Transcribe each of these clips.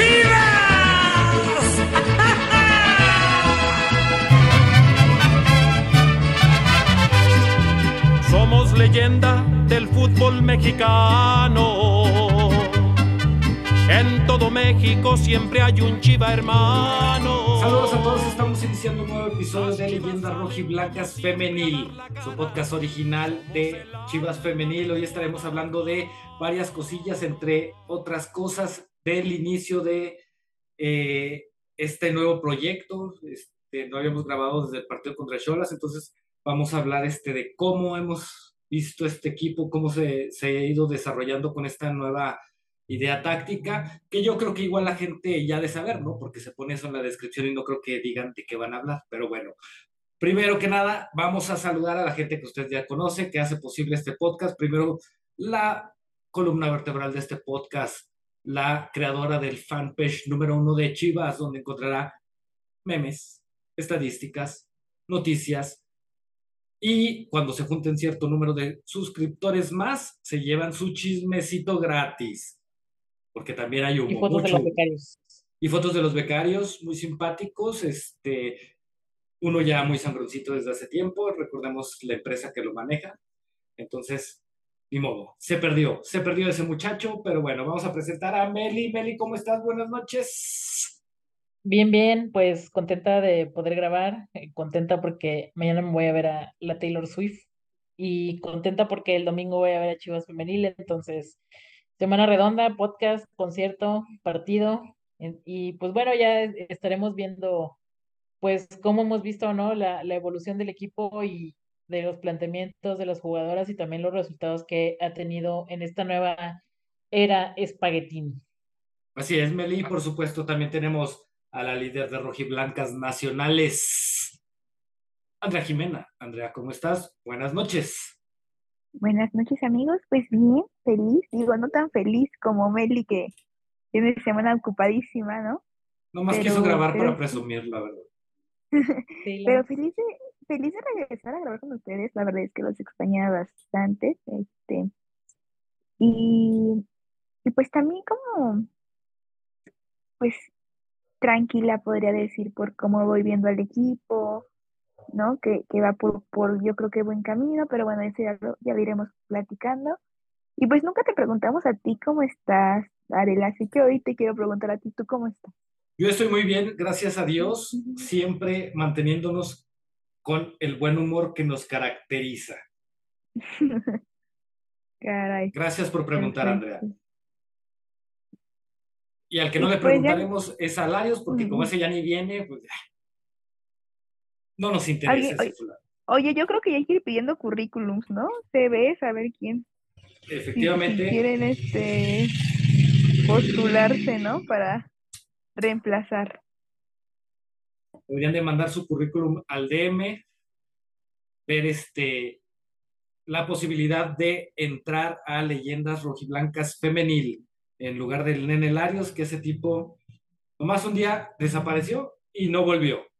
Chivas! Somos leyenda del fútbol mexicano. En todo México siempre hay un chiva hermano. Saludos a todos, estamos iniciando un nuevo episodio de Leyendas Rojiblancas Femenil, su podcast original de Chivas Femenil. Hoy estaremos hablando de varias cosillas, entre otras cosas, del inicio de eh, este nuevo proyecto. Este, no habíamos grabado desde el partido contra Cholas, entonces vamos a hablar este, de cómo hemos visto este equipo, cómo se, se ha ido desarrollando con esta nueva idea táctica, que yo creo que igual la gente ya de saber, ¿no? Porque se pone eso en la descripción y no creo que digan de qué van a hablar, pero bueno. Primero que nada, vamos a saludar a la gente que usted ya conoce, que hace posible este podcast. Primero, la columna vertebral de este podcast, la creadora del fanpage número uno de Chivas, donde encontrará memes, estadísticas, noticias, y cuando se junten cierto número de suscriptores más, se llevan su chismecito gratis porque también hay un Y fotos de los becarios. Y fotos de los becarios, muy simpáticos, este, uno ya muy sangroncito desde hace tiempo, recordemos la empresa que lo maneja, entonces, ni modo, se perdió, se perdió ese muchacho, pero bueno, vamos a presentar a Meli. Meli, ¿cómo estás? Buenas noches. Bien, bien, pues contenta de poder grabar, eh, contenta porque mañana me voy a ver a la Taylor Swift y contenta porque el domingo voy a ver a Chivas Femenil, entonces Semana redonda, podcast, concierto, partido. Y pues bueno, ya estaremos viendo pues cómo hemos visto, ¿no? La, la evolución del equipo y de los planteamientos de las jugadoras y también los resultados que ha tenido en esta nueva era espaguetín. Así es, Meli. Por supuesto, también tenemos a la líder de rojiblancas nacionales, Andrea Jimena. Andrea, ¿cómo estás? Buenas noches. Buenas noches amigos, pues bien, feliz, digo, no tan feliz como Meli que tiene semana ocupadísima, ¿no? No más quiso grabar para presumir, la verdad. Pero feliz de, feliz de regresar a grabar con ustedes, la verdad es que los extrañaba bastante, este, y, y pues también como, pues tranquila podría decir por cómo voy viendo al equipo, ¿no? Que, que va por, por, yo creo que buen camino, pero bueno, eso ya lo, ya iremos platicando. Y pues nunca te preguntamos a ti cómo estás, Arela, así que hoy te quiero preguntar a ti, ¿tú cómo estás? Yo estoy muy bien, gracias a Dios, siempre manteniéndonos con el buen humor que nos caracteriza. Caray. Gracias por preguntar, Andrea. Y al que no le pues preguntaremos es salarios, porque como ese ya ni viene, pues no nos interesa oye, oye, yo creo que ya hay que ir pidiendo currículums, ¿no? Se ve, saber quién. Efectivamente. Si, quieren este postularse, ¿no? Para reemplazar. Deberían de mandar su currículum al DM, ver este la posibilidad de entrar a leyendas rojiblancas femenil en lugar del Nene Larios, que ese tipo nomás un día desapareció y no volvió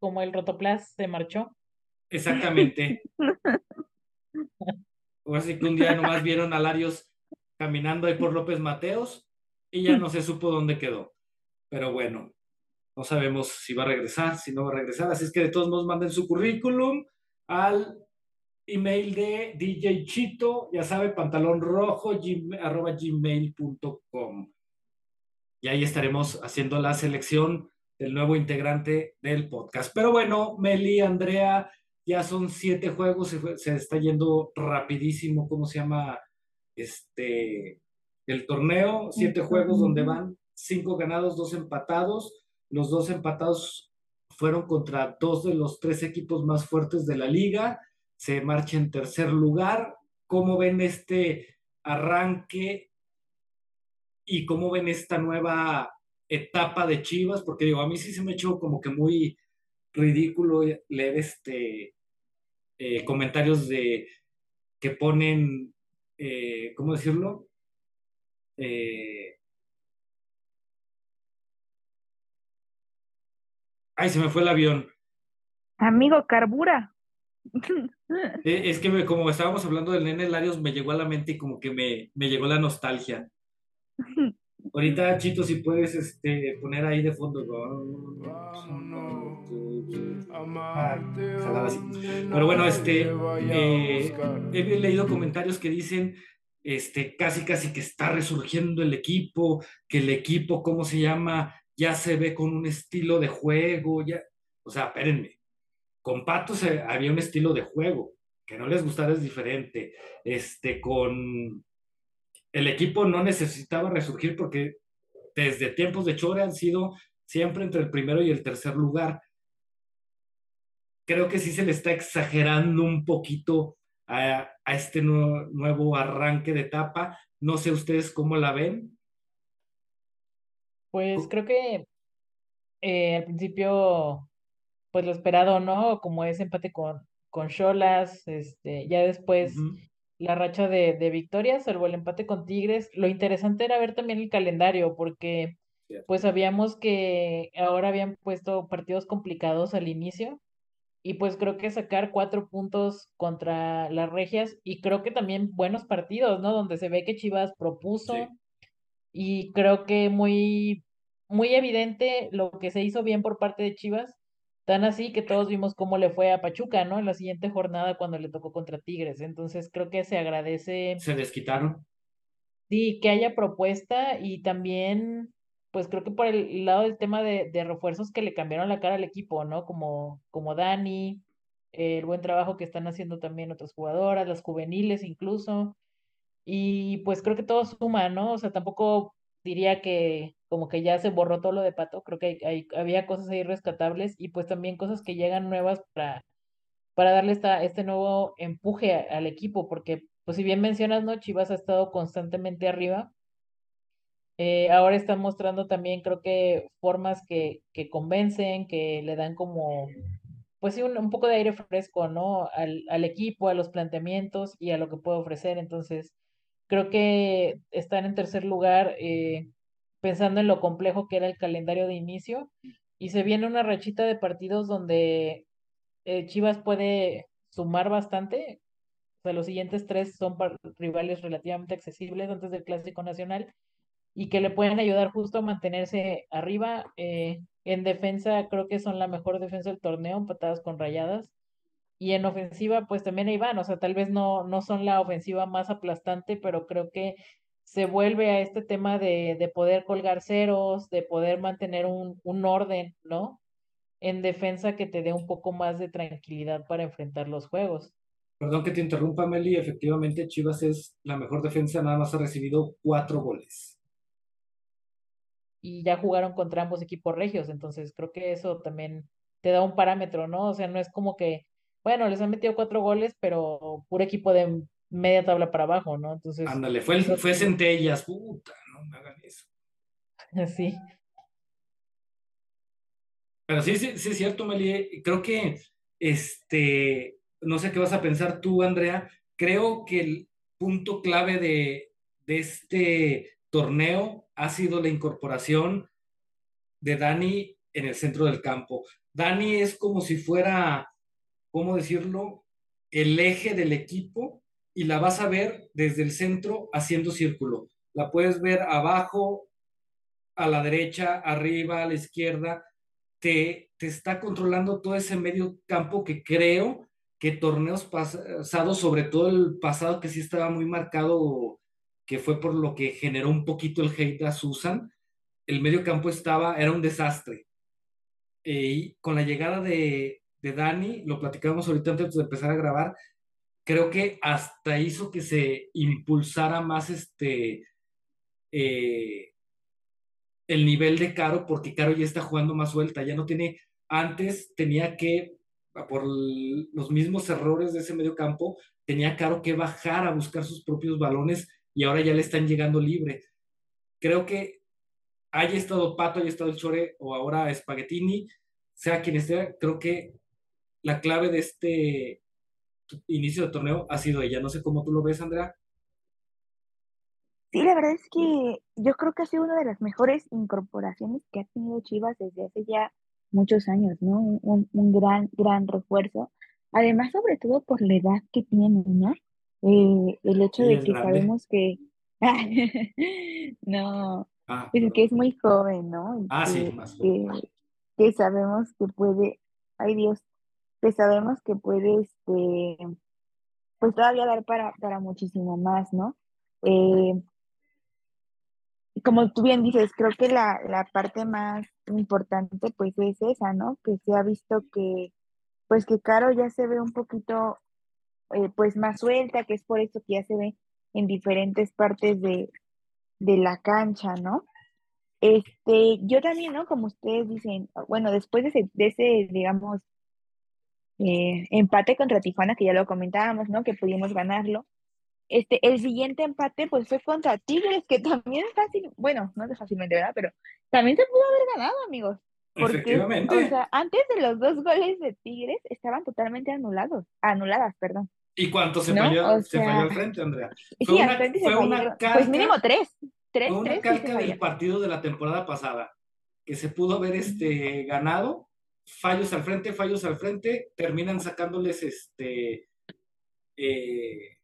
como el rotoplas se marchó. Exactamente. o así que un día nomás vieron a Larios caminando ahí por López Mateos y ya no se supo dónde quedó. Pero bueno, no sabemos si va a regresar, si no va a regresar. Así es que de todos modos manden su currículum al email de DJ Chito, ya sabe, pantalón rojo, arroba gmail.com. Y ahí estaremos haciendo la selección del nuevo integrante del podcast. Pero bueno, Meli, Andrea, ya son siete juegos, se, está yendo rapidísimo, ¿cómo se llama? Este, el torneo, siete juegos donde van cinco ganados, dos empatados. Los dos empatados fueron contra dos de los tres equipos más fuertes de la liga. Se marcha en tercer lugar. ¿Cómo ven este arranque y cómo ven esta nueva etapa de Chivas, porque digo, a mí sí se me echó como que muy ridículo leer este eh, comentarios de que ponen, eh, ¿cómo decirlo? Eh, ay, se me fue el avión. Amigo, carbura. es que como estábamos hablando del nene Larios, me llegó a la mente y como que me, me llegó la nostalgia. Ahorita, Chito, si puedes este, poner ahí de fondo. Pero bueno, este, eh, he leído comentarios que dicen este, casi casi que está resurgiendo el equipo, que el equipo, ¿cómo se llama? Ya se ve con un estilo de juego, ya, o sea, espérenme, con Patos había un estilo de juego, que no les gustara es diferente, este, con el equipo no necesitaba resurgir porque desde tiempos de Chore han sido siempre entre el primero y el tercer lugar. Creo que sí se le está exagerando un poquito a, este nuevo arranque de etapa. No sé ustedes cómo la ven. Pues creo que eh, al principio, pues lo esperado, ¿no? Como ese empate con, con Cholas, este, ya después la racha de, de victorias, salvo el empate con Tigres. Lo interesante era ver también el calendario, porque pues sabíamos que ahora habían puesto partidos complicados al inicio. Y pues creo que sacar cuatro puntos contra las regias y creo que también buenos partidos, ¿no? Donde se ve que Chivas propuso y creo que muy, muy evidente lo que se hizo bien por parte de Chivas Tan así que todos vimos cómo le fue a Pachuca, ¿no? En la siguiente jornada cuando le tocó contra Tigres. Entonces creo que se agradece. Se desquitaron. Sí, que haya propuesta y también, pues creo que por el lado del tema de, de refuerzos que le cambiaron la cara al equipo, ¿no? Como, como Dani, el buen trabajo que están haciendo también otras jugadoras, las juveniles incluso. Y pues creo que todo suma, ¿no? O sea, tampoco diría que como que ya se borró todo lo de Pato, creo que hay, había cosas ahí rescatables y pues también cosas que llegan nuevas para, para darle esta, este nuevo empuje al equipo, porque pues si bien mencionas, ¿no? Chivas ha estado constantemente arriba, eh, ahora están mostrando también creo que formas que, que convencen, que le dan como, pues sí, un, un poco de aire fresco, ¿no? Al, al equipo, a los planteamientos y a lo que puede ofrecer, entonces Creo que están en tercer lugar eh, pensando en lo complejo que era el calendario de inicio y se viene una rachita de partidos donde eh, Chivas puede sumar bastante. O sea, los siguientes tres son rivales relativamente accesibles antes del Clásico Nacional y que le pueden ayudar justo a mantenerse arriba. Eh, en defensa, creo que son la mejor defensa del torneo, empatadas con rayadas y en ofensiva pues también ahí van, o sea, tal vez no, no son la ofensiva más aplastante, pero creo que se vuelve a este tema de, de poder colgar ceros, de poder mantener un, un orden, ¿no? En defensa que te dé un poco más de tranquilidad para enfrentar los juegos. Perdón que te interrumpa, Meli. Efectivamente, Chivas es la mejor defensa, nada más ha recibido cuatro goles. Y ya jugaron contra ambos equipos regios, entonces creo que eso también te da un parámetro, ¿no? O sea, no es como que bueno, les han metido cuatro goles, pero puro equipo de media tabla para abajo, ¿no? Entonces. Ándale, fue, fue Centellas, puta, no me hagan eso. Sí. Pero sí, sí, sí es cierto, Meli. Creo que, este, no sé qué vas a pensar tú, Andrea. Creo que el punto clave de, de este torneo ha sido la incorporación de Dani en el centro del campo. Dani es como si fuera ¿cómo decirlo?, el eje del equipo y la vas a ver desde el centro haciendo círculo. La puedes ver abajo, a la derecha, arriba, a la izquierda. Te, te está controlando todo ese medio campo que creo que torneos pasados, sobre todo el pasado que sí estaba muy marcado, que fue por lo que generó un poquito el hate a Susan, el medio campo estaba, era un desastre. Eh, y con la llegada de, de Dani, lo platicamos ahorita antes de empezar a grabar, creo que hasta hizo que se impulsara más este eh, el nivel de Caro, porque Caro ya está jugando más suelta, ya no tiene, antes tenía que, por los mismos errores de ese medio campo, tenía Caro que bajar a buscar sus propios balones y ahora ya le están llegando libre. Creo que haya estado Pato, haya estado el Chore o ahora Spaghettini, sea quien esté, creo que la clave de este inicio de torneo ha sido ella. No sé cómo tú lo ves, Andrea. Sí, la verdad es que yo creo que ha sido una de las mejores incorporaciones que ha tenido Chivas desde hace ya muchos años, ¿no? Un, gran, gran refuerzo. Además, sobre todo por la edad que tiene, ¿no? Eh, el hecho de que sabemos que... no. Ah, Pues que es muy joven, ¿no? Ah, sí, más que, que sabemos que puede, ay Dios, que sabemos que puede, este, pues todavía dar para, para muchísimo más, ¿no? Eh, como tú bien dices, creo que la, la parte más importante pues es esa, ¿no? Que se ha visto que, pues que Caro ya se ve un poquito, eh, pues más suelta, que es por eso que ya se ve en diferentes partes de, de la cancha, ¿no? Este, yo también, ¿no? Como ustedes dicen, bueno, después de ese, de ese digamos, eh, empate contra Tijuana, que ya lo comentábamos, ¿no? Que pudimos ganarlo. Este, el siguiente empate, pues fue contra Tigres, que también es fácil, bueno, no es fácilmente, ¿verdad? Pero también se pudo haber ganado, amigos. Porque, Efectivamente. o sea, antes de los dos goles de Tigres estaban totalmente anulados, anuladas, perdón. ¿Y cuánto se, ¿no? falló, O se falló al frente, Andrea? Sí, Fue al una, frente se fue una calca, Pues mínimo tres, tres, fue una tres se del partido de la temporada pasada, que se pudo haber este, ganado, fallos al frente, fallos al frente, terminan sacándoles este eh,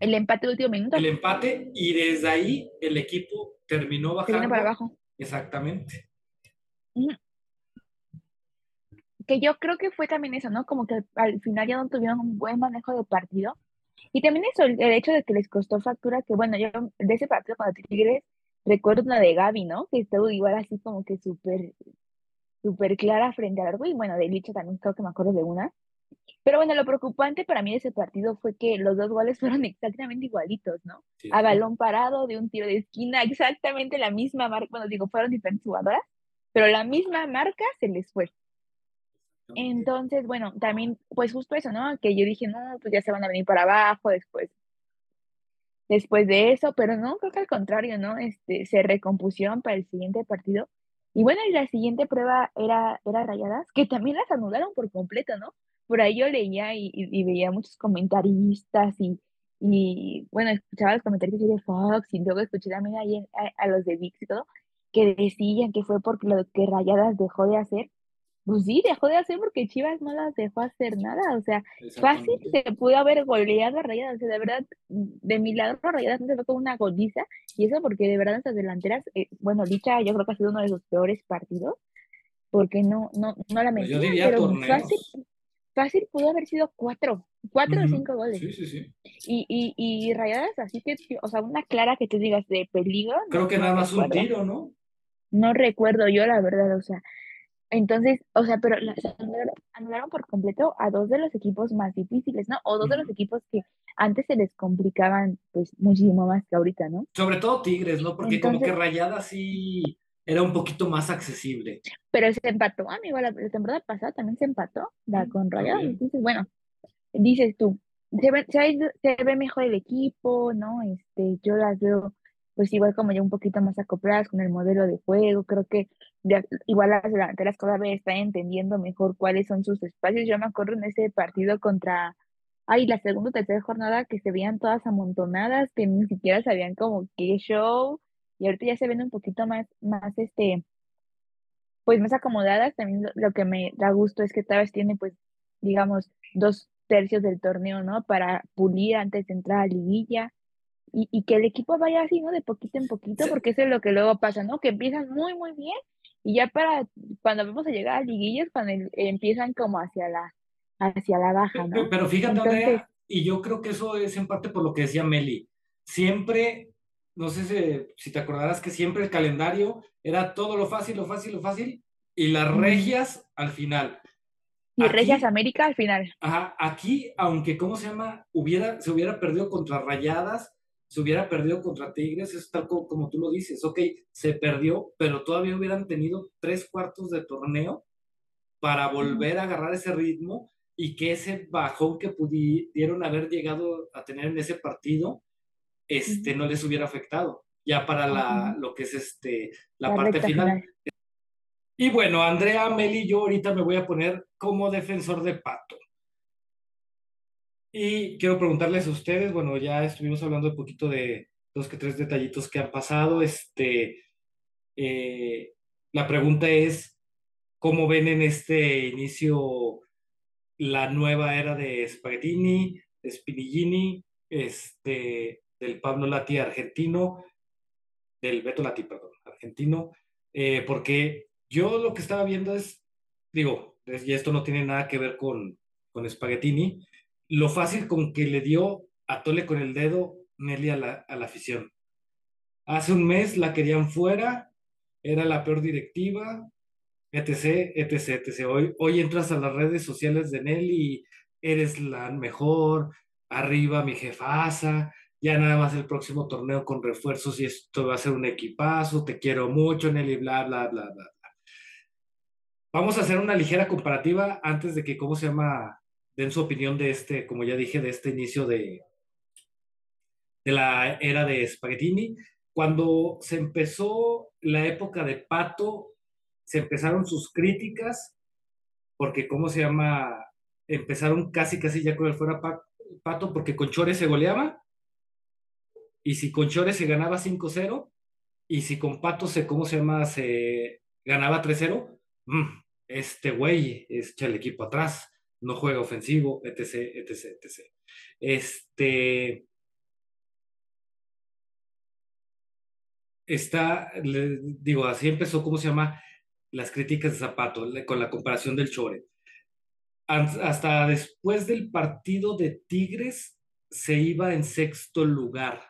El empate de último minuto, el empate y desde ahí el equipo terminó bajando. para abajo. Exactamente. que yo creo que fue también eso, ¿no? Como que al, al final ya no tuvieron un buen manejo de partido. Y también eso, el, hecho de que les costó factura, que bueno, yo de ese partido contra Tigres recuerdo una de Gaby, ¿no? Que estuvo igual así como que súper, súper clara frente al arco. Y bueno, de Licha también creo que me acuerdo de una. Pero bueno, lo preocupante para mí de ese partido fue que los dos goles fueron exactamente igualitos, ¿no? Sí. A balón parado, de un tiro de esquina, exactamente la misma marca, bueno, digo, fueron diferentes jugadoras, pero la misma marca se les fue. Entonces, bueno, también, pues justo eso, ¿no? Que yo dije, no, pues ya se van a venir para abajo después, después de eso, pero no, creo que al contrario, ¿no? Este, se recompusieron para el siguiente partido. Y bueno, y la siguiente prueba era, era Rayadas, que también las anularon por completo, ¿no? Por ahí yo leía y, y- veía muchos comentaristas y, bueno, escuchaba los comentarios de Fox y luego escuché también ahí a, a los de VIX y todo, que decían que fue porque lo que Rayadas dejó de hacer. Pues sí, dejó de hacer porque Chivas no las dejó hacer nada, o sea, fácil se pudo haber goleado a Rayadas, o sea, de verdad, de milagro Rayadas no se fue con una goliza, y eso porque de verdad nuestras delanteras, eh, bueno, Licha yo creo que ha sido uno de sus peores partidos, porque no, no, no la Pues diría pero fácil, fácil pudo haber sido cuatro, cuatro o cinco goles, Sí, sí, sí. y, y, y Rayadas así que, o sea, una clara que tú digas de peligro, no, Creo que nada más un tiro, ¿no? No recuerdo yo, la verdad, o sea. Entonces, o sea, pero las anularon, anularon por completo a dos de los equipos más difíciles, ¿no? O dos de los equipos que antes se les complicaban, pues, muchísimo más que ahorita, ¿no? Sobre todo Tigres, ¿no? Porque como que Rayada sí era un poquito más accesible. Pero se empató, amigo, la, la temporada pasada también se empató, la con. Entonces, bueno, dices tú, se ve, se ve mejor el equipo, ¿no? Este, yo las veo, pues, igual como ya un poquito más acopladas con el modelo de juego, creo que ya- igual las delanteras cada vez están entendiendo mejor cuáles son sus espacios. Yo me acuerdo en ese partido contra, ay, la segunda o tercera jornada que se veían todas amontonadas, que ni siquiera sabían como qué show, y ahorita ya se ven un poquito más, más este, pues más acomodadas. También lo, que me da gusto es que esta vez tiene, pues, digamos, dos tercios del torneo, ¿no? Para pulir antes de entrar a liguilla. Y, y que el equipo vaya así, ¿no? De poquito en poquito, porque eso es lo que luego pasa, ¿no? Que empiezan muy, muy bien y ya para cuando vamos a llegar a liguillas, cuando el- empiezan como hacia la, hacia la baja, ¿no? Pero fíjate, Entonces- Andrea, y yo creo que eso es en parte por lo que decía Meli. Siempre, no sé si, si te acordarás que siempre el calendario era todo lo fácil, lo fácil, lo fácil, y las regias al final. Y Aquí- Regias América al final. Ajá, aquí, aunque, ¿cómo se llama? Hubiera, se hubiera perdido contra Rayadas, se hubiera perdido contra Tigres, es tal co- como, tú lo dices, ok, se perdió, pero todavía hubieran tenido tres cuartos de torneo para volver a agarrar ese ritmo y que ese bajón que pudieron haber llegado a tener en ese partido, este, no les hubiera afectado, ya para la, lo que es este, la, La parte final. Y bueno, Andrea, Meli, yo ahorita me voy a poner como defensor de Pato. Y quiero preguntarles a ustedes, bueno, ya estuvimos hablando un poquito de dos que tres detallitos que han pasado. Este, eh, la pregunta es, ¿cómo ven en este inicio la nueva era de Spaghettini, Spinigini, este, del Pablo Lati argentino, del Beto Lati, perdón, argentino, eh, porque yo lo que estaba viendo es, digo, y esto no tiene nada que ver con, con Spaghettini, lo fácil con que le dio a Tole con el dedo Nelly a la, a la afición. Hace un mes la querían fuera, era la peor directiva, etc, etc, etc. Hoy, hoy entras a las redes sociales de Nelly y eres la mejor, arriba mi jefasa, ya nada más el próximo torneo con refuerzos y esto va a ser un equipazo, te quiero mucho Nelly, bla, bla, bla, bla. Vamos a hacer una ligera comparativa antes de que, ¿cómo se llama? Den su opinión de este, como ya dije, de este inicio de, de la era de Spaghettini. Cuando se empezó la época de Pato, se empezaron sus críticas, porque, ¿cómo se llama? Empezaron casi, casi ya con el fuera Pato, porque con Chores se goleaba, y si con Chores se ganaba 5-0, y si con Pato se, ¿cómo se llama? Se ganaba 3-0, mm, este güey echa el equipo atrás, no juega ofensivo, etc, etc, etc. Este, está, digo, así empezó, ¿cómo se llama? Las críticas de Zapato, con la comparación del Chore. Hasta después del partido de Tigres se iba en sexto lugar.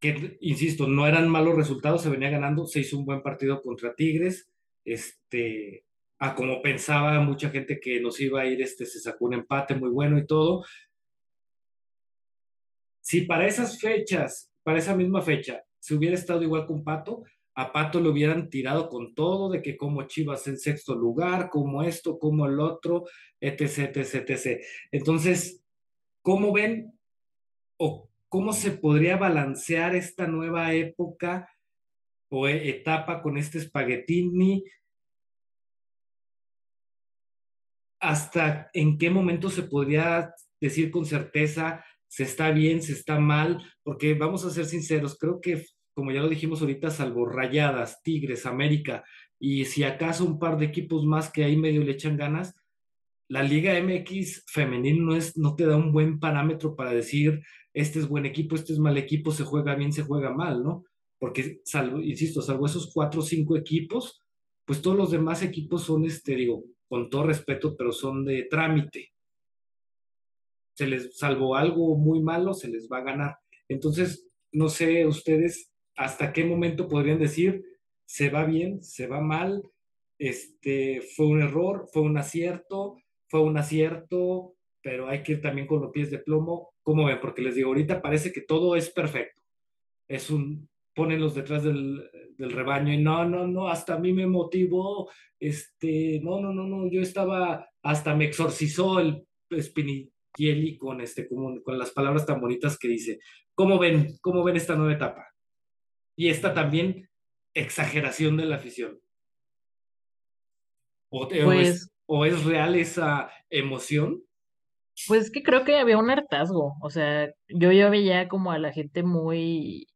Que, insisto, no eran malos resultados, se venía ganando, se hizo un buen partido contra Tigres. Este, a como pensaba mucha gente que nos iba a ir, este, se sacó un empate muy bueno y todo. Si para esas fechas para esa misma fecha, si hubiera estado igual con Pato, a Pato le hubieran tirado con todo de que como Chivas en sexto lugar, como esto, como el otro, etc, etc, etc. Entonces, ¿cómo ven o cómo se podría balancear esta nueva época o e, etapa con este espaguetini? ¿Hasta en qué momento se podría decir con certeza se está bien, se está mal, porque vamos a ser sinceros, creo que, como ya lo dijimos ahorita, salvo Rayadas, Tigres, América, y si acaso un par de equipos más que ahí medio le echan ganas, la Liga MX femenil no, es, no te da un buen parámetro para decir, este es buen equipo, este es mal equipo, se juega bien, se juega mal, ¿no? Porque, salvo, insisto, salvo esos cuatro o cinco equipos, pues todos los demás equipos son, este, digo, con todo respeto, pero son de trámite se les, salvo algo muy malo, se les va a ganar. Entonces, no sé ustedes hasta qué momento podrían decir, se va bien, se va mal, este, fue un error, fue un acierto, fue un acierto, pero hay que ir también con los pies de plomo. ¿Cómo ven? Porque les digo, ahorita parece que todo es perfecto. Es un, ponen los detrás del, del, rebaño y no, no, no, hasta a mí me motivó, este, no, no, no, no, yo estaba, hasta me exorcizó el espini, Kieli con, este, con, con las palabras tan bonitas que dice. ¿Cómo ven, ¿Cómo ven esta nueva etapa? Y esta también exageración de la afición. ¿O, es, pues ¿O es real esa emoción? Pues que creo que había un hartazgo, o sea, yo ya veía como a la gente muy,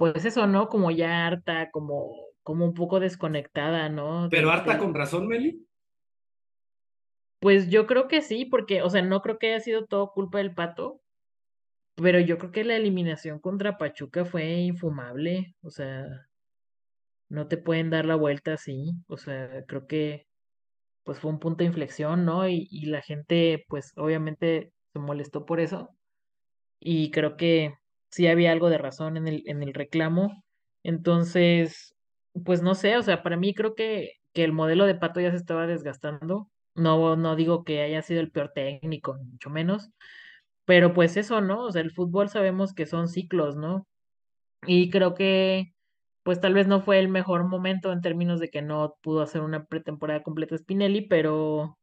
pues eso, ¿no? Como ya harta, como, como un poco desconectada, ¿no? Pero harta con razón, Meli. Pues yo creo que sí, porque, o sea, no creo que haya sido todo culpa del pato, pero yo creo que la eliminación contra Pachuca fue infumable, o sea, no te pueden dar la vuelta así, o sea, creo que pues fue un punto de inflexión, ¿no? Y, y la gente, pues obviamente se molestó por eso, y creo que sí había algo de razón en el, en el reclamo, entonces, pues no sé, o sea, para mí creo que, que el modelo de pato ya se estaba desgastando no, no digo que haya sido el peor técnico, mucho menos, pero pues eso, ¿no? O sea, el fútbol sabemos que son ciclos, ¿no? Y creo que pues tal vez no fue el mejor momento en términos de que no pudo hacer una pretemporada completa Spinelli, pero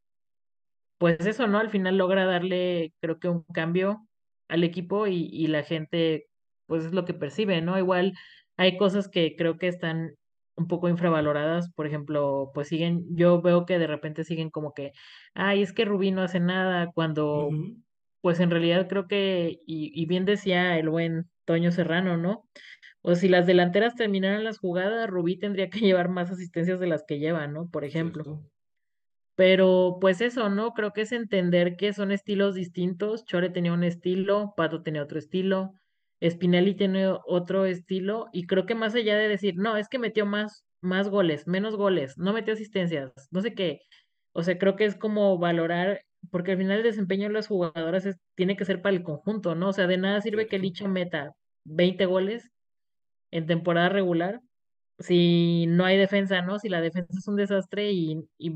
pues eso, ¿no? Al final logra darle, creo que un cambio al equipo y, y la gente, pues es lo que percibe, ¿no? Igual hay cosas que creo que están un poco infravaloradas, por ejemplo, pues siguen, yo veo que de repente siguen como que, ay, es que Rubí no hace nada, cuando, pues en realidad creo que, y, y, bien decía el buen Toño Serrano, ¿no? O si las delanteras terminaran las jugadas, Rubí tendría que llevar más asistencias de las que lleva, ¿no? Por ejemplo. Pero pues eso, ¿no? Creo que es entender que son estilos distintos. Chore tenía un estilo, Pato tenía otro estilo. Spinelli tiene otro estilo y creo que más allá de decir, no, es que metió más, más goles, menos goles, no metió asistencias, no sé qué. O sea, creo que es como valorar, porque al final el desempeño de las jugadoras es- tiene que ser para el conjunto, ¿no? O sea, de nada sirve que. Licha meta 20 goles en temporada regular si no hay defensa, ¿no? Si la defensa es un desastre y, y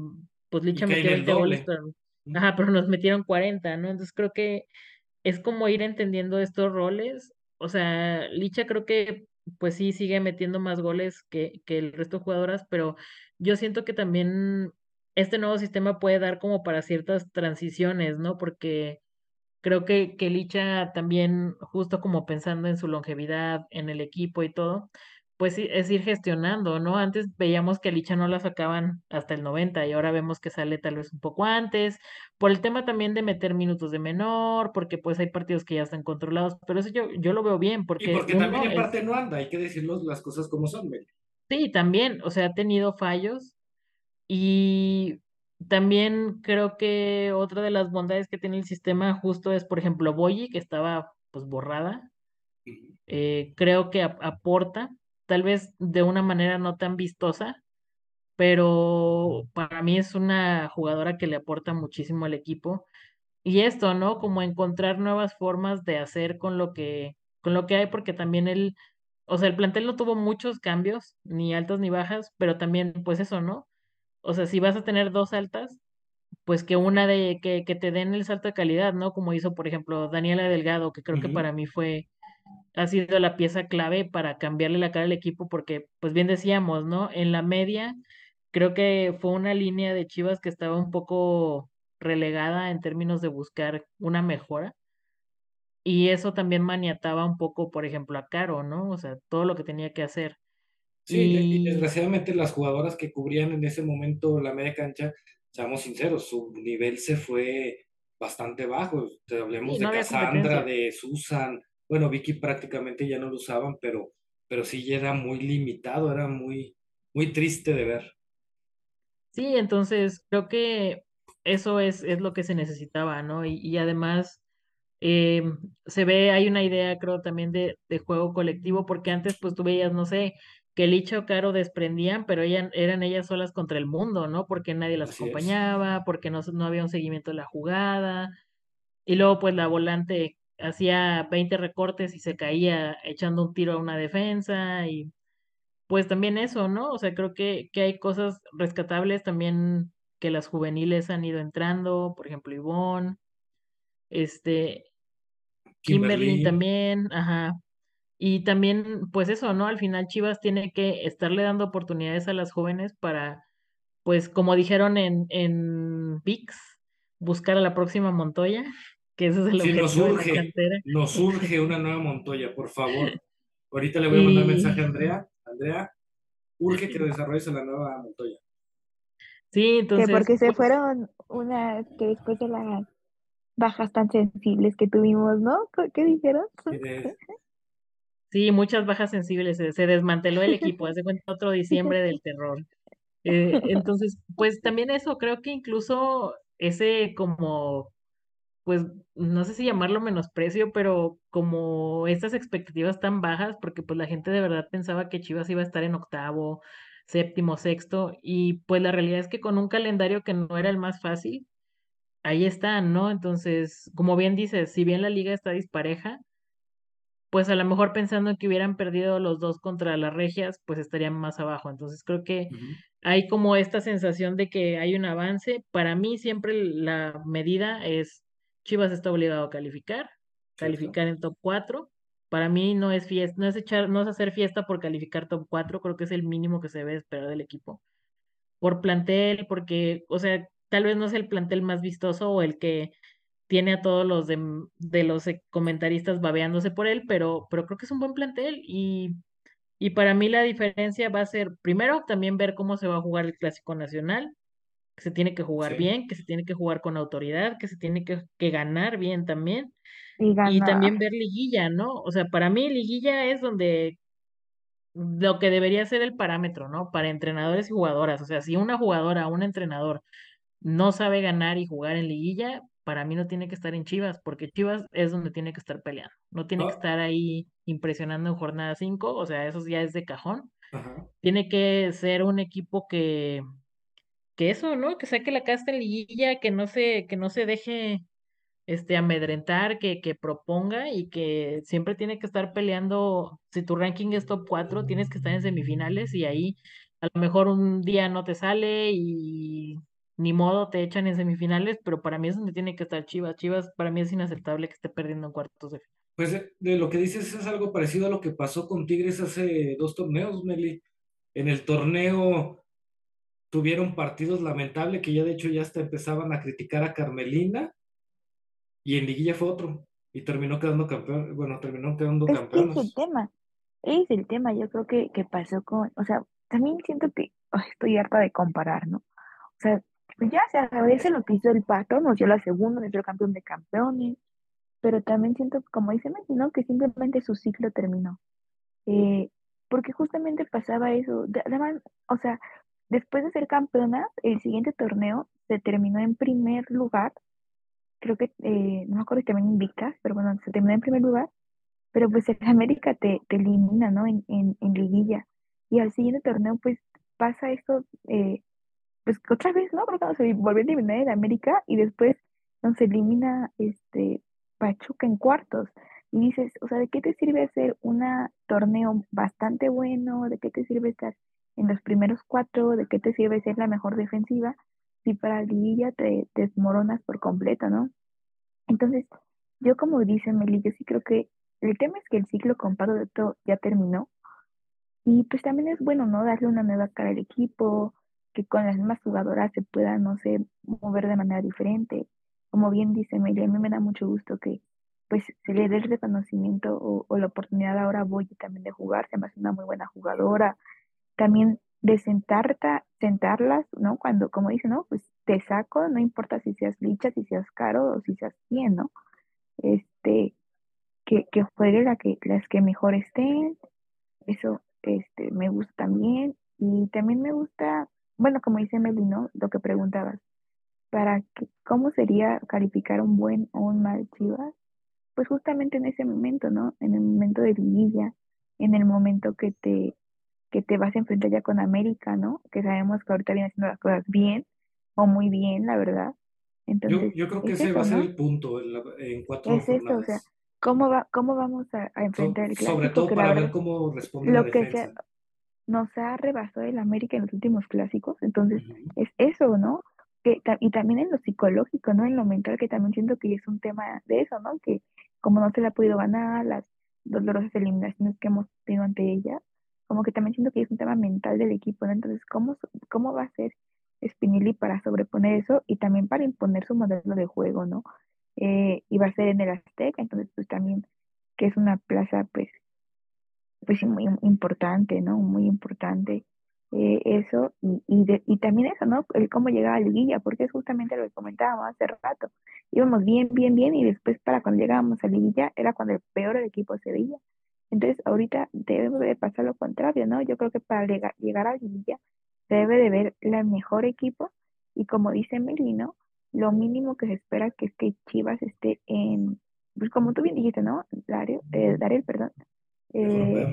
pues Licha metió el 20 goles, pero, ajá, pero nos metieron 40, ¿no? Entonces creo que es como ir entendiendo estos roles. O sea, Licha creo que pues sí sigue metiendo más goles que, que el resto de jugadoras, pero yo siento que también este nuevo sistema puede dar como para ciertas transiciones, ¿no? Porque creo que, que Licha también, justo como pensando en su longevidad, en el equipo y todo, pues es ir gestionando, ¿no? Antes veíamos que a Licha no la sacaban hasta el 90 y ahora vemos que sale tal vez un poco antes, por el tema también de meter minutos de menor, porque pues hay partidos que ya están controlados, pero eso yo, yo lo veo bien, Y porque porque también en es, parte no anda, hay que decirnos las cosas como son, Meli. sí, también, o sea, ha tenido fallos y también creo que otra de las bondades que tiene el sistema justo es, por ejemplo, Boyi, que estaba pues borrada eh, creo que ap- aporta, tal vez de una manera no tan vistosa, pero para mí es una jugadora que le aporta muchísimo al equipo. Y esto, ¿no? Como encontrar nuevas formas de hacer con lo que, con lo que hay, porque también él, o sea, el plantel no tuvo muchos cambios, ni altas ni bajas, pero también, pues eso, ¿no? O sea, si vas a tener dos altas, pues que una de, que, que te den el salto de calidad, ¿no? Como hizo, por ejemplo, Daniela Delgado, que creo que para mí fue ha sido la pieza clave para cambiarle la cara al equipo porque, pues bien decíamos, ¿no? En la media, creo que fue una línea de Chivas que estaba un poco relegada en términos de buscar una mejora. Y eso también maniataba un poco, por ejemplo, a Caro, ¿no? O sea, todo lo que tenía que hacer. Sí, y desgraciadamente las jugadoras que cubrían en ese momento la media cancha, seamos sinceros, su nivel se fue bastante bajo. Te hablemos sí, de no Cassandra, de Susan, bueno, Vicky prácticamente ya no lo usaban, pero, pero sí ya era muy limitado, era muy, muy triste de ver. Sí, entonces creo que eso es, es lo que se necesitaba, ¿no? Y, y además eh, se ve, hay una idea, creo, también de, de juego colectivo, porque antes pues tú veías, no sé, que Licha o Caro desprendían, pero ella, eran ellas solas contra el mundo, ¿no? Porque nadie las Así es. acompañaba, porque no, no había un seguimiento de la jugada, y luego pues la volante hacía 20 recortes y se caía echando un tiro a una defensa, y pues también eso, ¿no? O sea, creo que, que hay cosas rescatables también que las juveniles han ido entrando, por ejemplo, Ivonne, este, Kimberly Kimberly, también, ajá. Y también, pues eso, ¿no? Al final Chivas tiene que estarle dando oportunidades a las jóvenes para, pues como dijeron en, en VIX, buscar a la próxima Montoya, que ese es el si nos objetivo de la urge, cantera. nos urge una nueva Montoya, por favor. Ahorita le voy a mandar mensaje a Andrea. Andrea, urge que desarrolles a la nueva Montoya. sí, Que entonces, porque se pues fueron unas que después de las bajas tan sensibles que tuvimos, ¿no? ¿Qué dijeron? Sí, muchas bajas sensibles, se, se desmanteló el equipo, hace cuenta otro diciembre del terror. Eh, entonces, pues también eso, creo que incluso ese como pues no sé si llamarlo menosprecio, pero como estas expectativas tan bajas, porque pues la gente de verdad pensaba que Chivas iba a estar en octavo, séptimo, sexto, y pues la realidad es que con un calendario que no era el más fácil, ahí están, ¿no? Entonces, como bien dices, si bien la liga está dispareja, pues a lo mejor pensando en que hubieran perdido los dos contra las Regias, pues estarían más abajo. Entonces creo que hay como esta sensación de que hay un avance. Para mí siempre la medida es Chivas está obligado a calificar, calificar en top 4. Para mí no es fiesta, no es echar, no es hacer fiesta por calificar top 4, creo que es el mínimo que se debe esperar del equipo. Por plantel, porque, o sea, tal vez no es el plantel más vistoso o el que tiene a todos los de, de los eh, comentaristas babeándose por él, pero, pero creo que es un buen plantel y, y para mí la diferencia va a ser, primero, también ver cómo se va a jugar el Clásico Nacional, que se tiene que jugar Sí. bien, que se tiene que jugar con autoridad, que se tiene que, que ganar bien también, Y y también ver liguilla, ¿no? O sea, para mí liguilla es donde lo que debería ser el parámetro, ¿no? Para entrenadores y jugadoras, o sea, si una jugadora un entrenador no sabe ganar y jugar en liguilla, para mí no tiene que estar en Chivas, porque Chivas es donde tiene que estar peleando, no tiene que No, estar ahí impresionando en jornada 5, o sea, eso ya es de cajón. Ajá. Tiene que ser un equipo que, que eso, ¿no? Que saque la casta liguilla, que no se, que no se deje este, amedrentar, que, que proponga y que siempre tiene que estar peleando. Si tu ranking es top 4, tienes que estar en semifinales y ahí a lo mejor un día no te sale y ni modo te echan en semifinales, pero para mí es donde tiene que estar Chivas. Chivas para mí es inaceptable que esté perdiendo en cuartos de final. Pues de, de lo que dices es algo parecido a lo que pasó con Tigres hace dos torneos, Meli. En el torneo tuvieron partidos lamentables que ya de hecho ya hasta empezaban a criticar a Carmelina y en liguilla fue otro y terminó quedando campeón, bueno, terminó quedando Es campeones. es el tema, es el tema, yo creo que, que pasó con, o sea, también siento que estoy harta de comparar, ¿no? O sea, pues ya se agradece lo que hizo el Pato, nos dio la segunda, nos dio el campeón de campeones, pero también siento, como dice Messi, ¿no? Que simplemente su ciclo terminó. Eh, porque justamente pasaba eso, además, o sea, después de ser campeona, el siguiente torneo se terminó en primer lugar, creo que, eh, no me acuerdo si también invictas, pero bueno, se terminó en primer lugar, pero pues el América te, te elimina, ¿no? En, en, en liguilla. Y al siguiente torneo, pues pasa esto, eh, pues otra vez, ¿no? Creo que nos volvió a eliminar el América y después nos elimina este Pachuca en cuartos. Y dices, o sea, ¿de qué te sirve hacer un torneo bastante bueno? ¿De qué te sirve estar en los primeros cuatro? ¿De qué te sirve ser la mejor defensiva? Si para liguilla te, desmoronas por completo, ¿no? Entonces, yo como dice Meli, yo sí creo que el tema es que el ciclo todo ya terminó. Y pues también es bueno, ¿no? Darle una nueva cara al equipo, que con las mismas jugadoras se pueda, no sé, mover de manera diferente. Como bien dice Meli, a mí me da mucho gusto que pues se le dé el reconocimiento o, la oportunidad ahora a Boyi también de jugar, se me hace una muy buena jugadora. También de sentarta, sentarlas, ¿no? Cuando, como dice, ¿no? Pues te saco, no importa si seas licha, si seas caro o si seas bien, ¿no? Este, que, que juegue la que, las que mejor estén, eso este, me gusta también. Y también me gusta, bueno, como dice Meli, ¿no? Lo que preguntabas, para que, ¿cómo sería calificar un buen o un mal Chivas? Pues justamente en ese momento, ¿no? En el momento de liguilla, en el momento que te, que te vas a enfrentar ya con América, ¿no? Que sabemos que ahorita viene haciendo las cosas bien o muy bien, la verdad. Yo, Entonces, yo creo que es ese va a ser el punto en, la- en cuatro Es eso, o sea, jornadas. ¿cómo va, cómo vamos a, a So- enfrentar el sobre clásico? todo Que la para ver cómo responde la lo que se, defensa. nos ha rebasado el América en los últimos clásicos, entonces es eso, ¿no? Que, y también en lo psicológico, ¿no? En lo mental, que también siento que es un tema de eso, ¿no? Que como no se le ha podido ganar, las dolorosas eliminaciones que hemos tenido ante ella, como que también siento que es un tema mental del equipo, ¿no? Entonces, ¿cómo, cómo va a ser Spinelli para sobreponer eso y también para imponer su modelo de juego, ¿no? Eh, y va a ser en el Azteca, entonces pues también que es una plaza pues pues muy importante, ¿no? Muy importante eh, eso y, y, de- y también eso, ¿no? El cómo llegar a la liguilla, porque es justamente lo que comentábamos hace rato. Íbamos bien, bien, bien y después para cuando llegábamos a la liguilla era cuando el peor del equipo se veía. Entonces ahorita debe de pasar lo contrario, ¿no? Yo creo que para llegar, a la liguilla se debe de ver el mejor equipo y como dice Melino, lo mínimo que se espera que es que Chivas esté en, pues como tú bien dijiste, ¿no? Dario, eh, Dariel, perdón. Eh.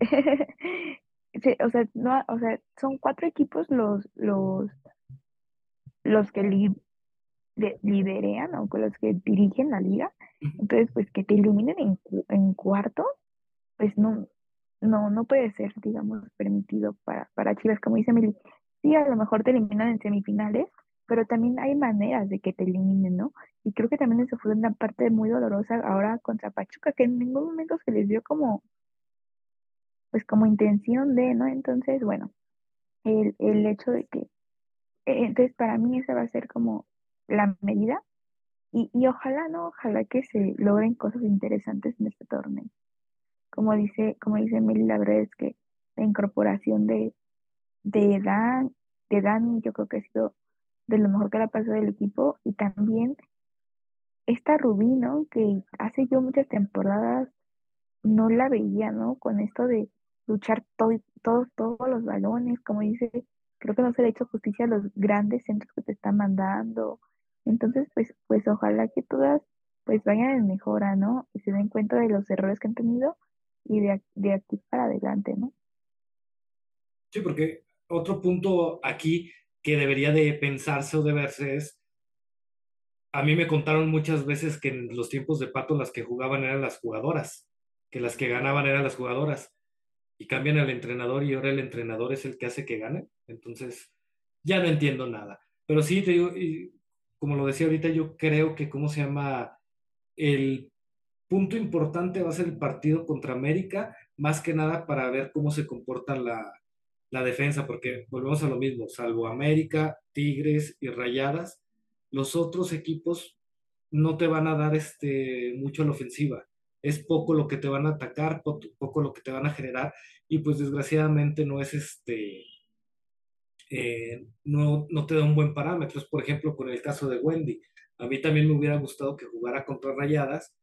Sí, o sea, no, o sea, son cuatro equipos los, los, los que li- de- liderean o con los que dirigen la liga. Entonces, pues que te eliminen en, en cuartos, pues no, no, no puede ser, digamos, permitido para, para Chivas, como dice Meli. Sí, a lo mejor te eliminan en semifinales, pero también hay maneras de que te eliminen, ¿no? Y creo que también eso fue una parte muy dolorosa ahora contra Pachuca, que en ningún momento se les dio como, pues como intención de, ¿no? Entonces, bueno, el, el hecho de que, eh, entonces para mí esa va a ser como la medida y, y ojalá, ¿no? Ojalá que se logren cosas interesantes en este torneo. Como dice, como dice la verdad es que la incorporación de, de Dan, de Dani, yo creo que ha sido de lo mejor que le ha pasado del equipo y también esta Rubí, ¿no? Que hace yo muchas temporadas no la veía, ¿no? Con esto de luchar todo, todos, todos los balones, como dice, creo que no se le ha hecho justicia a los grandes centros que te están mandando. Entonces, pues, pues ojalá que todas pues vayan en mejora, ¿no? Y se den cuenta de los errores que han tenido y de, de aquí para adelante, ¿no? Sí, porque otro punto aquí que debería de pensarse o de verse es, a mí me contaron muchas veces que en los tiempos de Pato las que jugaban eran las jugadoras, que las que ganaban eran las jugadoras, y cambian al entrenador y ahora el entrenador es el que hace que gane, entonces ya no entiendo nada. Pero sí, te digo, como lo decía ahorita, yo creo que, ¿cómo se llama? El punto importante va a ser el partido contra América, más que nada para ver cómo se comporta la, la defensa, porque volvemos a lo mismo, salvo América, Tigres y Rayadas, los otros equipos no te van a dar este, mucho a la ofensiva. Es poco lo que te van a atacar, poco lo que te van a generar, y pues desgraciadamente no es este, eh, no, no te da un buen parámetro. Por ejemplo, con el caso de Wendy, a mí también me hubiera gustado que jugara contra Rayadas,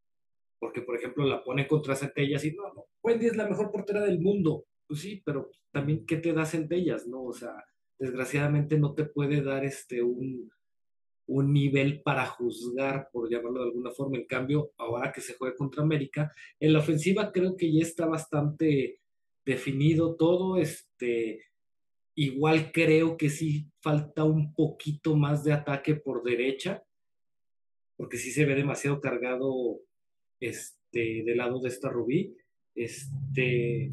porque por ejemplo la pone contra Centellas y no, no, Wendy es la mejor portera del mundo. Pues sí, pero también ¿qué te da Centellas? ¿No? O sea, desgraciadamente no te puede dar este un, un nivel para juzgar, por llamarlo de alguna forma. En cambio, ahora que se juega contra América, en la ofensiva creo que ya está bastante definido todo. Este, igual creo que sí falta un poquito más de ataque por derecha, porque sí se ve demasiado cargado este, del lado de esta Rubí. Este,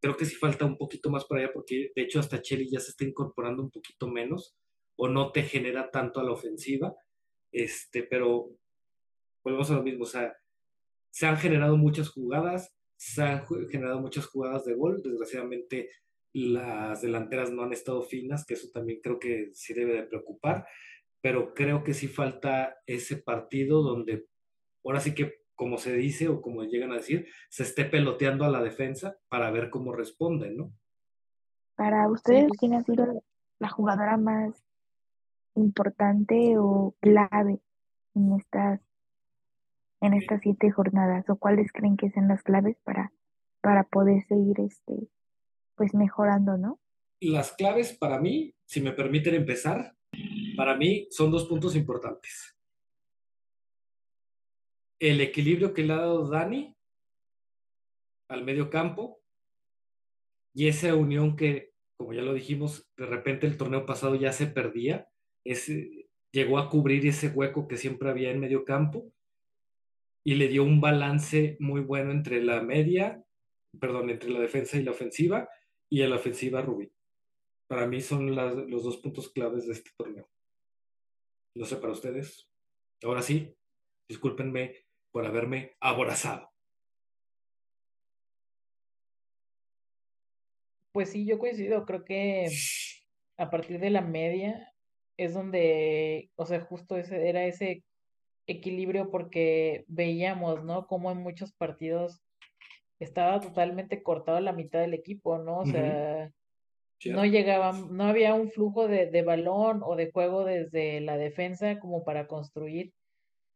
creo que sí falta un poquito más para allá, porque de hecho hasta Chelly ya se está incorporando un poquito menos o no te genera tanto a la ofensiva, este, pero volvemos a lo mismo, o sea, se han generado muchas jugadas, se han generado muchas jugadas de gol, desgraciadamente las delanteras no han estado finas, que eso también creo que sí debe de preocupar, pero creo que sí falta ese partido donde ahora sí que, como se dice o como llegan a decir, se esté peloteando a la defensa para ver cómo responden, ¿no? Para ustedes, ¿quién ha sido la jugadora más importante o clave en estas en estas siete jornadas o cuáles creen que sean las claves para para poder seguir este pues mejorando, ¿no? Las claves para mí, si me permiten empezar, para mí son dos puntos importantes. El equilibrio que le ha dado Dani al medio campo y esa unión que, como ya lo dijimos, de repente el torneo pasado ya se perdía ese, llegó a cubrir ese hueco que siempre había en medio campo y le dio un balance muy bueno entre la media, perdón, entre la defensa y la ofensiva y en la ofensiva Rubí. Para mí son los dos puntos claves de este torneo. No sé para ustedes. Ahora sí, discúlpenme por haberme aborazado. Pues sí, yo coincido. Creo que a partir de la media es donde, o sea, justo ese era ese equilibrio porque veíamos, ¿no? Como en muchos partidos estaba totalmente cortado la mitad del equipo, ¿no? O sea, no llegaban, no había un flujo de, de, balón o de juego desde la defensa como para construir.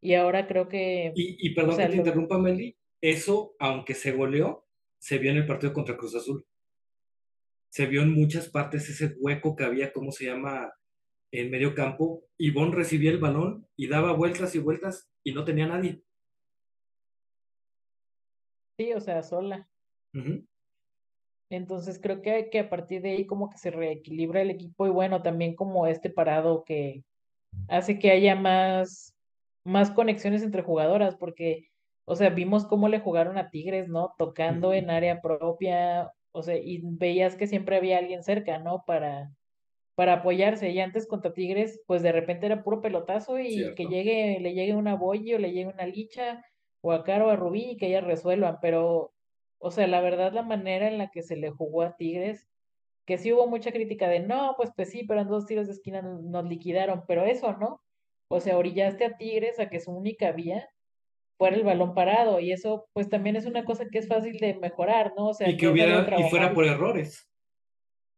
Y ahora creo que... Y, y perdón que te interrumpa, Meli, eso, aunque se goleó, se vio en el partido contra Cruz Azul. Se vio en muchas partes ese hueco que había, ¿cómo se llama? en medio campo, Ivonne recibía el balón y daba vueltas y vueltas y no tenía nadie. Sí, o sea, sola. Entonces creo que, que a partir de ahí como que se reequilibra el equipo y bueno, también como este parado que hace que haya más, más conexiones entre jugadoras, porque, o sea, vimos cómo le jugaron a Tigres, ¿no? Tocando en área propia, o sea, y veías que siempre había alguien cerca, ¿no? Para, para apoyarse. Y antes contra Tigres, pues de repente era puro pelotazo y que llegue, le llegue una Boyi o le llegue una Licha o a Caro a Rubí y que ellas resuelvan. Pero, o sea, la verdad, la manera en la que se le jugó a Tigres, que sí hubo mucha crítica de no, pues pues sí, pero en dos tiros de esquina nos, liquidaron, pero eso no. O sea, orillaste a Tigres a que su única vía fuera el balón parado y eso pues también es una cosa que es fácil de mejorar, ¿no? O sea, y que hubiera y fuera por errores.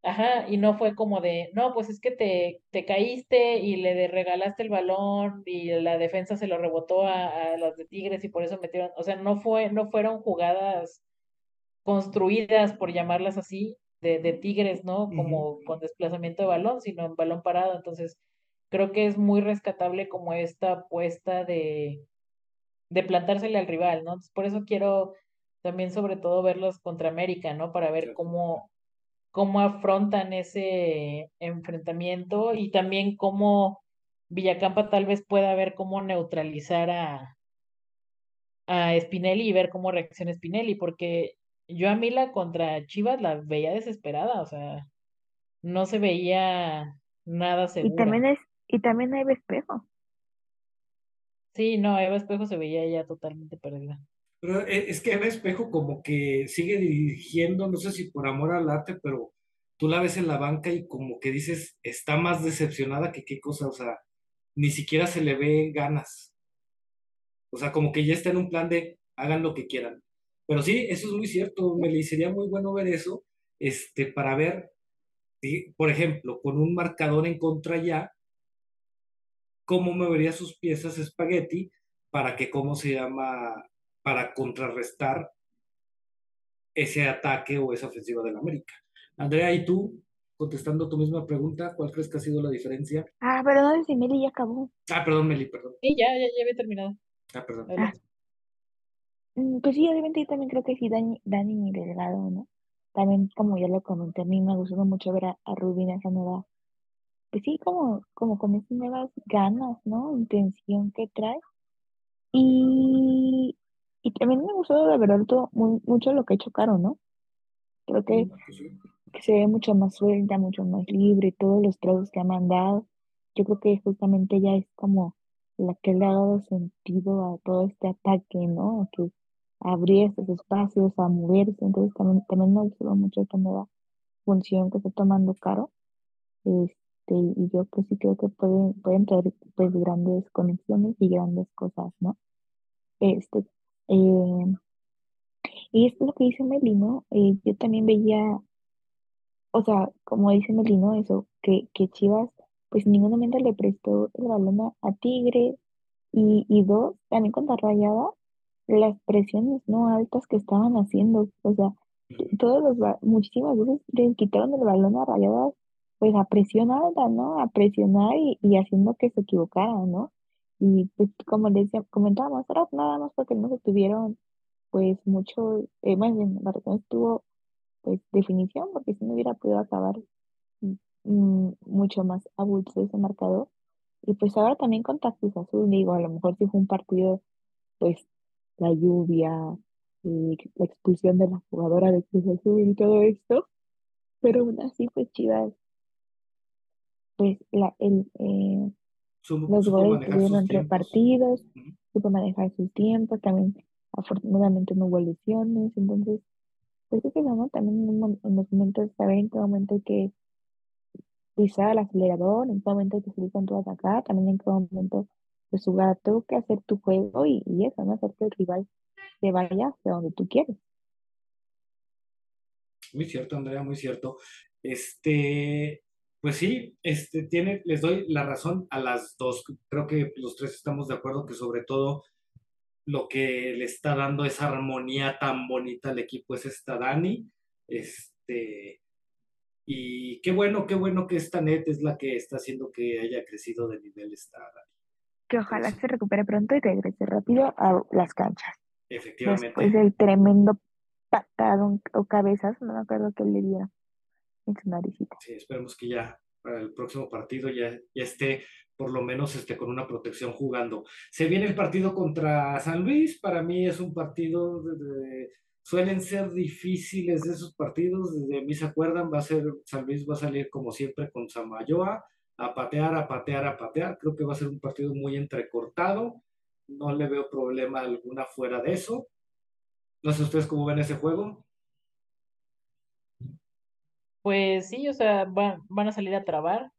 Ajá, y no fue como de, no, pues es que te, te caíste y le regalaste el balón y la defensa se lo rebotó a, a las de Tigres y por eso metieron, o sea, no fue, no fueron jugadas construidas, por llamarlas así, de, de Tigres, ¿no? Como con desplazamiento de balón, sino en balón parado. Entonces, creo que es muy rescatable como esta apuesta de, de plantársele al rival, ¿no? por eso quiero también sobre todo verlos contra América, ¿no? Para ver cómo, cómo afrontan ese enfrentamiento y también cómo Villacampa tal vez pueda ver cómo neutralizar a, a Spinelli y ver cómo reacciona Spinelli, porque yo a Mila contra Chivas la veía desesperada, o sea, no se veía nada segura. Y también es, y también Eva Espejo. Sí, no, Eva Espejo se veía ya totalmente perdida. Pero eh, es que Eva Espejo como que sigue dirigiendo, no sé si por amor al arte, pero tú la ves en la banca y como que dices, está más decepcionada que qué cosa, o sea, ni siquiera se le ve ganas. O sea, como que ya está en un plan de hagan lo que quieran. Pero sí, eso es muy cierto, me sería muy bueno ver eso, este, para ver, por ejemplo, con un marcador en contra ya, cómo movería sus piezas espagueti para que, ¿cómo se llama? Para contrarrestar ese ataque o esa ofensiva del América. Andrea, ¿y tú? Contestando tu misma pregunta, ¿cuál crees que ha sido la diferencia? Ah, perdón, si Meli ya acabó. Ah, perdón, Meli, perdón. Sí, ya, ya, ya había terminado. Ah, perdón. Ah. Mm, pues sí, obviamente yo también creo que sí, Dani, Dani Delgado, ¿no? También, como ya lo comenté, a mí me gustó mucho ver a, a Rubín esa nueva, pues sí, como, como con esas nuevas ganas, ¿no? Intención que trae. Y, y también me gustó de verdad todo, mucho lo que ha hecho Caro, ¿no? Creo que, que se ve mucho más suelta, mucho más libre, todos los tragos que ha mandado. Yo creo que justamente ella es como la que le ha dado sentido a todo este ataque, ¿no? A que abrir estos espacios, a moverse. Entonces también, también me gustó mucho esta nueva función que está tomando Caro. Este, y yo pues sí creo que pueden, pueden traer pues grandes conexiones y grandes cosas, ¿no? Este, eh, y esto es lo que dice Meli, ¿no? Eh, yo también veía, o sea, como dice Meli, ¿no? Eso, que, que Chivas pues en ningún momento le prestó el balón a, Tigre y, y dos, también contra Rayada, las presiones no altas que estaban haciendo, o sea, todos los, muchísimas veces le quitaron el balón a Rayadas, pues a presión alta, ¿no? A presionar y, y haciendo que se equivocaran, ¿no? Y pues como decía, comentábamos, era nada más porque no se tuvieron pues mucho, eh, más bien, la estuvo pues definición, porque si no hubiera podido acabar Mm, mucho más abulto ese marcador. Y pues ahora también con Cruz Azul, digo, a lo mejor si fue un partido, pues la lluvia, y la expulsión de la jugadora de Cruz Azul y todo esto, pero aún así, pues Chivas, pues la, el, eh, los goles estuvieron repartidos, supo manejar sus tiempos, también afortunadamente no hubo lesiones, entonces, pues es que ¿no? También en, los momentos, saber en qué momento hay que pisar el acelerador, en qué momento hay que salir con todo acá, también en qué momento pues jugar, tengo que hacer tu juego y, y eso, ¿no? Hacer que el rival se vaya hacia donde tú quieres. Muy cierto, Andrea, muy cierto. Este, pues sí, este, tiene, les doy la razón a las dos. Creo que los tres estamos de acuerdo que sobre todo lo que le está dando esa armonía tan bonita al equipo es esta Dani. Este, y qué bueno, qué bueno que esta net es la que está haciendo que haya crecido de nivel esta Que ojalá se recupere pronto y regrese rápido a las canchas. Efectivamente. Después del tremendo patado o cabezas, no me acuerdo qué le dio en su naricita. Sí, esperemos que ya para el próximo partido ya, ya esté por lo menos este, con una protección jugando. Se viene el partido contra San Luis, para mí es un partido de suelen ser difíciles esos partidos, desde mí se acuerdan, va a ser, San Luis va a salir como siempre con Samayoa, a patear, a patear, a patear, creo que va a ser un partido muy entrecortado, no le veo problema alguna fuera de eso. No sé ustedes cómo ven ese juego. Pues sí, o sea, van, van a salir a trabar.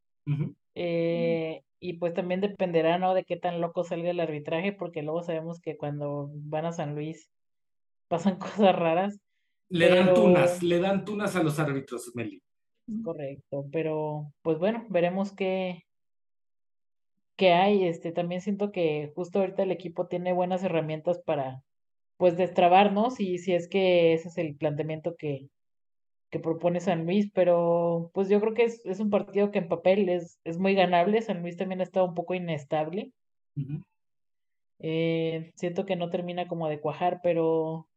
Eh, y pues también dependerá, ¿no? De qué tan loco salga el arbitraje, porque luego sabemos que cuando van a San Luis pasan cosas raras. Le dan tunas, le dan tunas a los árbitros, Meli. Correcto, pero pues bueno, veremos qué, qué hay. Este, también siento que justo ahorita el equipo tiene buenas herramientas para pues destrabarnos y si es que ese es el planteamiento que, que propone San Luis, pero pues yo creo que es, es un partido que en papel es, es muy ganable. San Luis también ha estado un poco inestable. Eh, siento que no termina como de cuajar, pero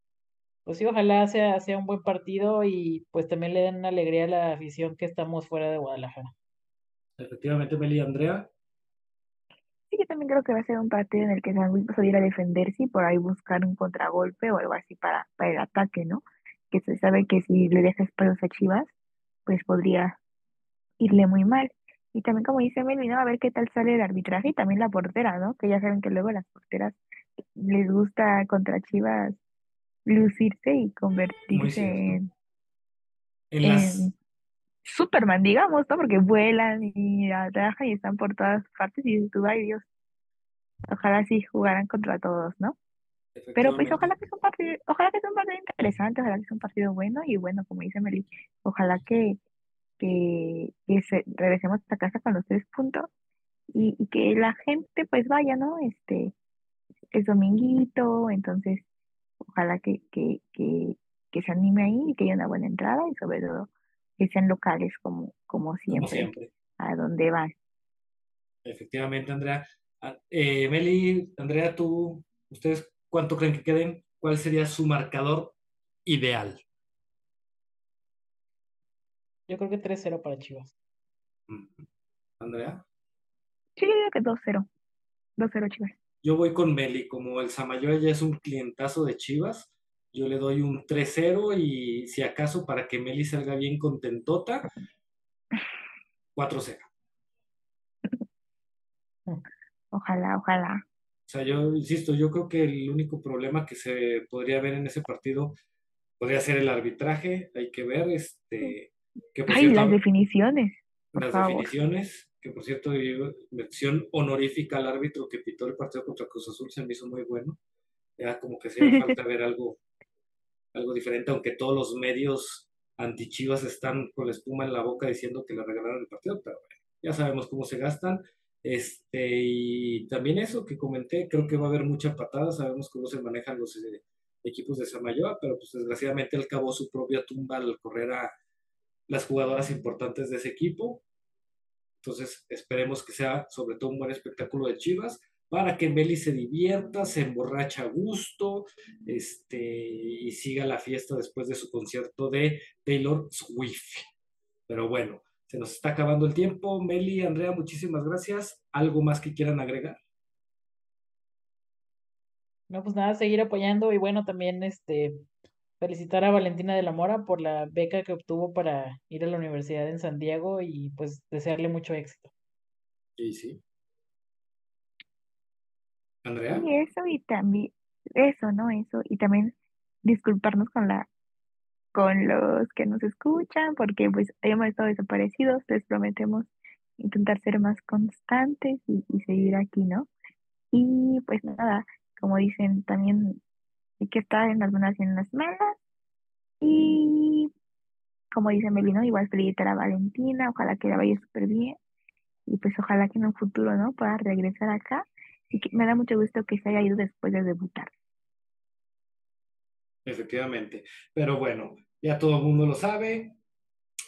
pues sí, ojalá sea, sea un buen partido y pues también le den alegría a la afición que estamos fuera de Guadalajara. Efectivamente, Meli Andrea. Sí, yo también creo que va a ser un partido en el que San Luis va a salir a defenderse y por ahí buscar un contragolpe o algo así para, para el ataque, ¿no? Que se sabe que si le deja espacios a Chivas, pues podría irle muy mal. Y también, como dice Meli, ¿no? A ver qué tal sale el arbitraje y también la portera, ¿no? Que ya saben que luego las porteras les gusta contra Chivas lucirse y convertirse en, En las, en Superman, digamos, ¿no? Porque vuelan y trabajan y están por todas partes y dices tú, ay Dios, ojalá sí jugaran contra todos, ¿no? Pero pues ojalá que sea un partido, ojalá que sea un partido interesante, ojalá que sea un partido bueno y bueno, como dice Meli, ojalá que, que, que se- regresemos a casa con los tres puntos y, y que la gente pues vaya, ¿no? Este, es dominguito, entonces ojalá que, que, que, que se anime ahí y que haya una buena entrada y sobre todo que sean locales como, como Como siempre siempre. a donde van. Efectivamente, Andrea. Ah, eh, Meli, Andrea, tú, ¿ustedes cuánto creen que queden? ¿Cuál sería su marcador ideal? Yo creo que 3-0 para Chivas. Andrea. Sí, yo digo que 2-0, 2-0 Chivas. Yo voy con Meli, como el Samayoa ya es un clientazo de Chivas, yo le doy un 3-0 y si acaso para que Meli salga bien contentota, 4-0. Ojalá, ojalá. O sea, yo insisto, yo creo que el único problema que se podría ver en ese partido podría ser el arbitraje, hay que ver, este, que por Ay, cierto, las definiciones, las favor. definiciones, que por cierto, mención honorífica al árbitro que pitó el partido contra Cruz Azul se me hizo muy bueno. Ya como que hacía falta ver algo, algo diferente, aunque todos los medios antichivas están con la espuma en la boca diciendo que le regalaron el partido, pero bueno, ya sabemos cómo se gastan. Este, y también eso que comenté, creo que va a haber mucha patada, sabemos cómo se manejan los eh, equipos de Samayoa, pero pues desgraciadamente él cavó su propia tumba al correr a las jugadoras importantes de ese equipo. Entonces, esperemos que sea sobre todo un buen espectáculo de Chivas para que Meli se divierta, se emborracha a gusto este, y siga la fiesta después de su concierto de Taylor Swift. Pero bueno, se nos está acabando el tiempo. Meli, Andrea, muchísimas gracias. ¿Algo más que quieran agregar? No, pues nada, seguir apoyando y bueno, también este felicitar a Valentina de la Mora por la beca que obtuvo para ir a la universidad en San Diego y pues desearle mucho éxito. Sí, sí. Andrea. Y eso y también, eso, ¿no? Eso, y también disculparnos con la, con los que nos escuchan, porque pues hayamos estado desaparecidos, les prometemos intentar ser más constantes y, y seguir aquí, ¿no? Y pues nada, como dicen, también hay que estar en las buenas y en las malas. Y como dice Melino, igual felicitar a Valentina, ojalá que la vaya súper bien. Y pues ojalá que en un futuro, ¿no? Pueda regresar acá. Y que me da mucho gusto que se haya ido después de debutar. Efectivamente. Pero bueno, ya todo el mundo lo sabe.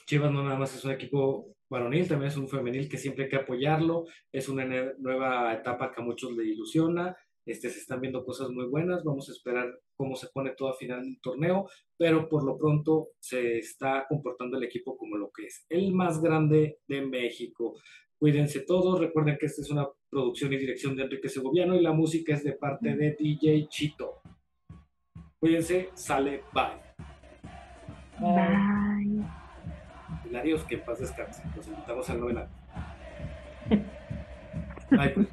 Chivas no nada más es un equipo varonil, también es un femenil que siempre hay que apoyarlo. Es una nueva etapa que a muchos le ilusiona. Este, se están viendo cosas muy buenas. Vamos a esperar cómo se pone todo a final del torneo, pero por lo pronto se está comportando el equipo como lo que es, el más grande de México. Cuídense todos. Recuerden que esta es una producción y dirección de Enrique Segoviano y la música es de parte de DJ Chito. Cuídense, sale, bye. Bye. Hilarios, que en paz descanse. Los invitamos al novena. Bye, pues.